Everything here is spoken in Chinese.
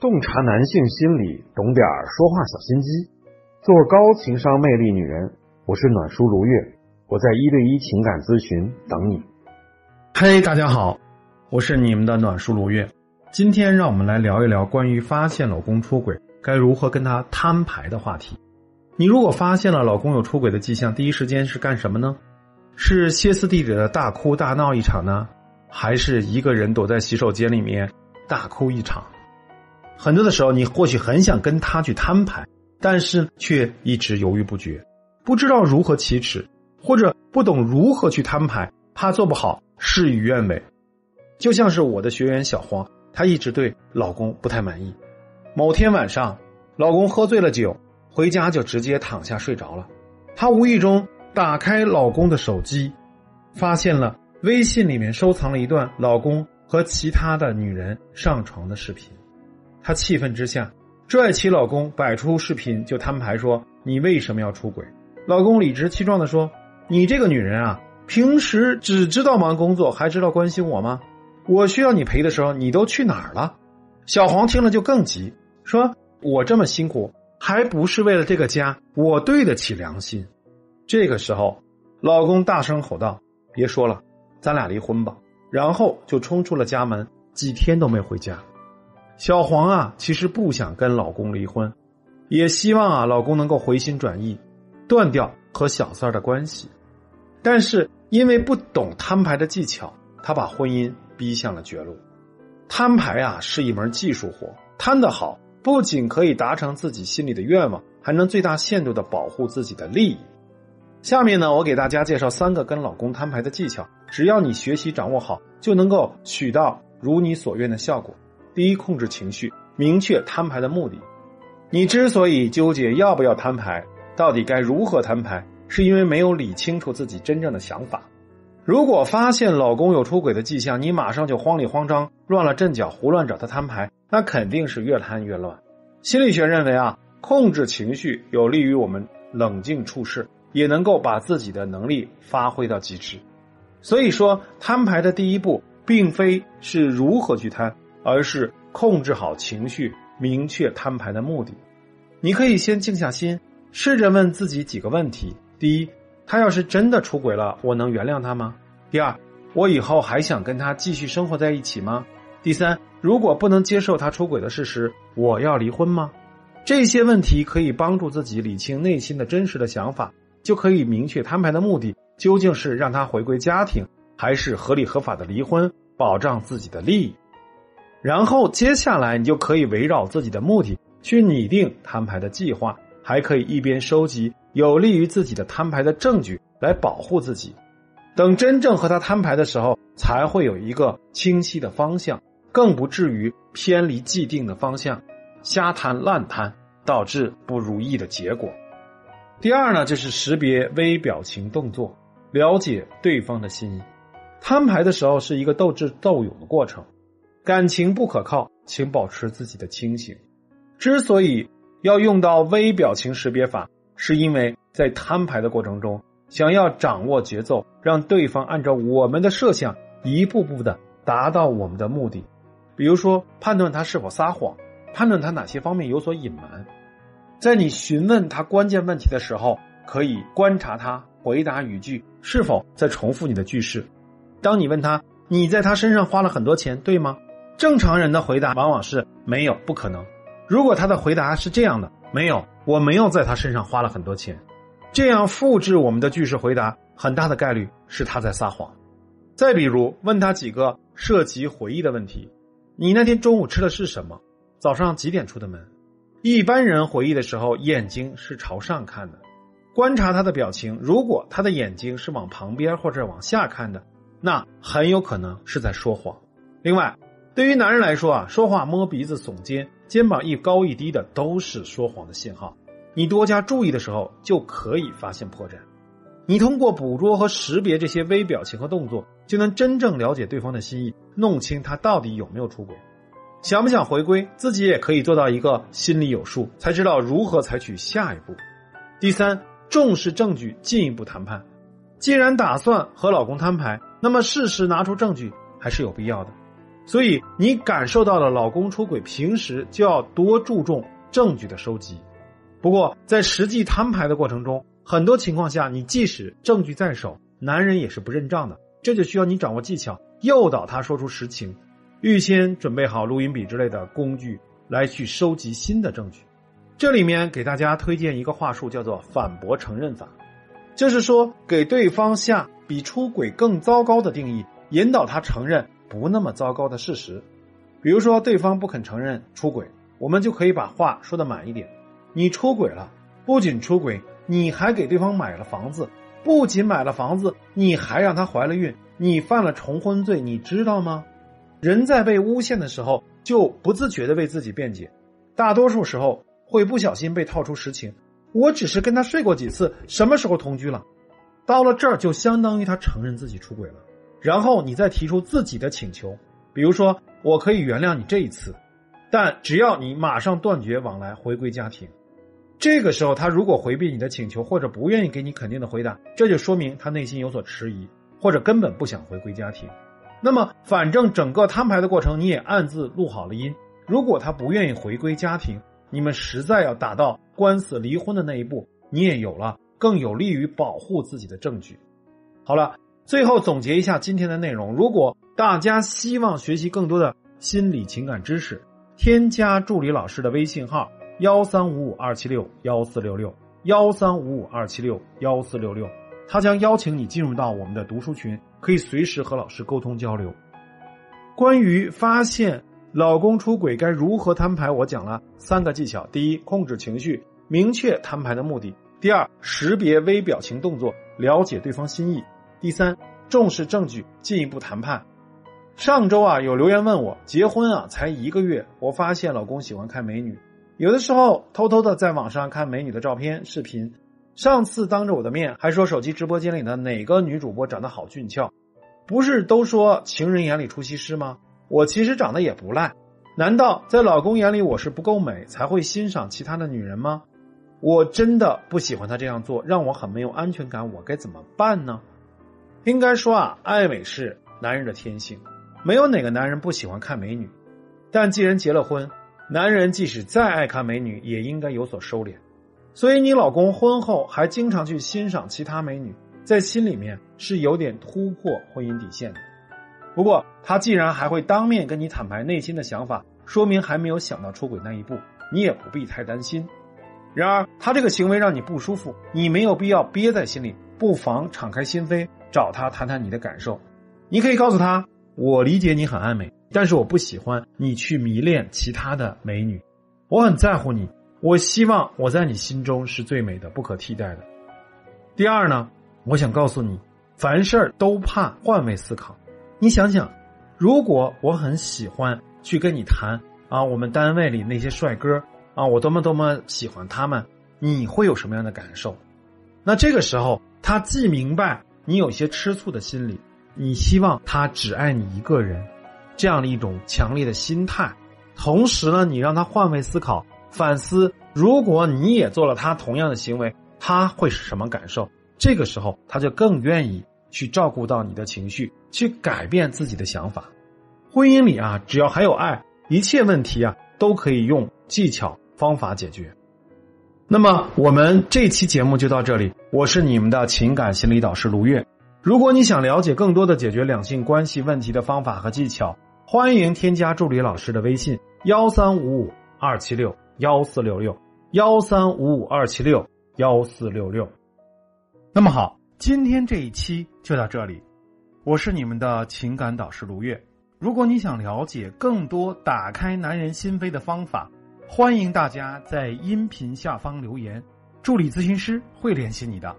洞察男性心理，懂点儿说话小心机，做高情商魅力女人。我是暖叔如月，我在一对一情感咨询等你。嘿，大家好，我是你们的暖叔如月。今天让我们来聊一聊关于发现老公出轨该如何跟他摊牌的话题。你如果发现了老公有出轨的迹象，第一时间是干什么呢？是歇斯底里的大哭大闹一场呢，还是一个人躲在洗手间里面大哭一场？很多的时候，你或许很想跟他去摊牌，但是却一直犹豫不决，不知道如何启齿，或者不懂如何去摊牌，怕做不好，事与愿违。就像是我的学员小黄，她一直对老公不太满意。某天晚上，老公喝醉了酒，回家就直接躺下睡着了。她无意中打开老公的手机，发现了微信里面收藏了一段老公和其他的女人上床的视频。她气愤之下，拽起老公，摆出视频就摊牌说：“你为什么要出轨？”老公理直气壮的说：“你这个女人啊，平时只知道忙工作，还知道关心我吗？我需要你陪的时候，你都去哪儿了？”小黄听了就更急，说：“我这么辛苦，还不是为了这个家？我对得起良心。”这个时候，老公大声吼道：“别说了，咱俩离婚吧！”然后就冲出了家门，几天都没回家。小黄啊，其实不想跟老公离婚，也希望啊老公能够回心转意，断掉和小三儿的关系。但是因为不懂摊牌的技巧，他把婚姻逼向了绝路。摊牌啊是一门技术活，摊得好，不仅可以达成自己心里的愿望，还能最大限度的保护自己的利益。下面呢，我给大家介绍三个跟老公摊牌的技巧，只要你学习掌握好，就能够取到如你所愿的效果。第一，控制情绪，明确摊牌的目的。你之所以纠结要不要摊牌，到底该如何摊牌，是因为没有理清楚自己真正的想法。如果发现老公有出轨的迹象，你马上就慌里慌张、乱了阵脚，胡乱找他摊牌，那肯定是越摊越乱。心理学认为啊，控制情绪有利于我们冷静处事，也能够把自己的能力发挥到极致。所以说，摊牌的第一步，并非是如何去摊。而是控制好情绪，明确摊牌的目的。你可以先静下心，试着问自己几个问题：第一，他要是真的出轨了，我能原谅他吗？第二，我以后还想跟他继续生活在一起吗？第三，如果不能接受他出轨的事实，我要离婚吗？这些问题可以帮助自己理清内心的真实的想法，就可以明确摊牌的目的究竟是让他回归家庭，还是合理合法的离婚，保障自己的利益。然后接下来你就可以围绕自己的目的去拟定摊牌的计划，还可以一边收集有利于自己的摊牌的证据来保护自己。等真正和他摊牌的时候，才会有一个清晰的方向，更不至于偏离既定的方向，瞎摊烂摊，导致不如意的结果。第二呢，就是识别微表情动作，了解对方的心意。摊牌的时候是一个斗智斗勇的过程。感情不可靠，请保持自己的清醒。之所以要用到微表情识别法，是因为在摊牌的过程中，想要掌握节奏，让对方按照我们的设想一步步的达到我们的目的。比如说，判断他是否撒谎，判断他哪些方面有所隐瞒。在你询问他关键问题的时候，可以观察他回答语句是否在重复你的句式。当你问他：“你在他身上花了很多钱，对吗？”正常人的回答往往是没有，不可能。如果他的回答是这样的，没有，我没有在他身上花了很多钱，这样复制我们的句式回答，很大的概率是他在撒谎。再比如，问他几个涉及回忆的问题：你那天中午吃的是什么？早上几点出的门？一般人回忆的时候，眼睛是朝上看的。观察他的表情，如果他的眼睛是往旁边或者往下看的，那很有可能是在说谎。另外，对于男人来说啊，说话摸鼻子、耸肩、肩膀一高一低的都是说谎的信号。你多加注意的时候，就可以发现破绽。你通过捕捉和识别这些微表情和动作，就能真正了解对方的心意，弄清他到底有没有出轨，想不想回归，自己也可以做到一个心里有数，才知道如何采取下一步。第三，重视证据，进一步谈判。既然打算和老公摊牌，那么适时拿出证据还是有必要的。所以你感受到了老公出轨，平时就要多注重证据的收集。不过在实际摊牌的过程中，很多情况下，你即使证据在手，男人也是不认账的。这就需要你掌握技巧，诱导他说出实情，预先准备好录音笔之类的工具来去收集新的证据。这里面给大家推荐一个话术，叫做反驳承认法，就是说给对方下比出轨更糟糕的定义，引导他承认不那么糟糕的事实。比如说对方不肯承认出轨，我们就可以把话说的满一点：你出轨了，不仅出轨，你还给对方买了房子。不仅买了房子，你还让她怀了孕，你犯了重婚罪，你知道吗？人在被诬陷的时候，就不自觉的为自己辩解，大多数时候会不小心被套出实情。我只是跟他睡过几次，什么时候同居了？到了这儿就相当于他承认自己出轨了，然后你再提出自己的请求，比如说我可以原谅你这一次，但只要你马上断绝往来，回归家庭。这个时候，他如果回避你的请求，或者不愿意给你肯定的回答，这就说明他内心有所迟疑，或者根本不想回归家庭。那么，反正整个摊牌的过程你也暗自录好了音。如果他不愿意回归家庭，你们实在要打到官司离婚的那一步，你也有了更有利于保护自己的证据。好了，最后总结一下今天的内容：如果大家希望学习更多的心理情感知识，添加助理老师的微信号。幺三五五二七六幺四六六，幺三五五二七六幺四六六，他将邀请你进入到我们的读书群，可以随时和老师沟通交流。关于发现老公出轨该如何摊牌，我讲了三个技巧：第一，控制情绪，明确摊牌的目的；第二，识别微表情动作，了解对方心意；第三，重视证据，进一步谈判。上周啊，有留言问我，结婚啊才一个月，我发现老公喜欢看美女。有的时候偷偷的在网上看美女的照片、视频，上次当着我的面还说手机直播间里的哪个女主播长得好俊俏，不是都说情人眼里出西施吗？我其实长得也不赖，难道在老公眼里我是不够美才会欣赏其他的女人吗？我真的不喜欢他这样做，让我很没有安全感，我该怎么办呢？应该说啊，爱美是男人的天性，没有哪个男人不喜欢看美女，但既然结了婚。男人即使再爱看美女，也应该有所收敛。所以，你老公婚后还经常去欣赏其他美女，在心里面是有点突破婚姻底线的。不过，他既然还会当面跟你坦白内心的想法，说明还没有想到出轨那一步，你也不必太担心。然而，他这个行为让你不舒服，你没有必要憋在心里，不妨敞开心扉，找他谈谈你的感受。你可以告诉他：“我理解你很爱美。”但是我不喜欢你去迷恋其他的美女，我很在乎你，我希望我在你心中是最美的、不可替代的。第二呢，我想告诉你，凡事都怕换位思考。你想想，如果我很喜欢去跟你谈啊，我们单位里那些帅哥啊，我多么多么喜欢他们，你会有什么样的感受？那这个时候，他既明白你有些吃醋的心理，你希望他只爱你一个人。这样的一种强烈的心态，同时呢，你让他换位思考、反思，如果你也做了他同样的行为，他会是什么感受？这个时候，他就更愿意去照顾到你的情绪，去改变自己的想法。婚姻里啊，只要还有爱，一切问题啊都可以用技巧方法解决。那么，我们这期节目就到这里，我是你们的情感心理导师卢月。如果你想了解更多的解决两性关系问题的方法和技巧，欢迎添加助理老师的微信：幺三五五二七六幺四六六，幺三五五二七六幺四六六。那么好，今天这一期就到这里。我是你们的情感导师卢月。如果你想了解更多打开男人心扉的方法，欢迎大家在音频下方留言，助理咨询师会联系你的。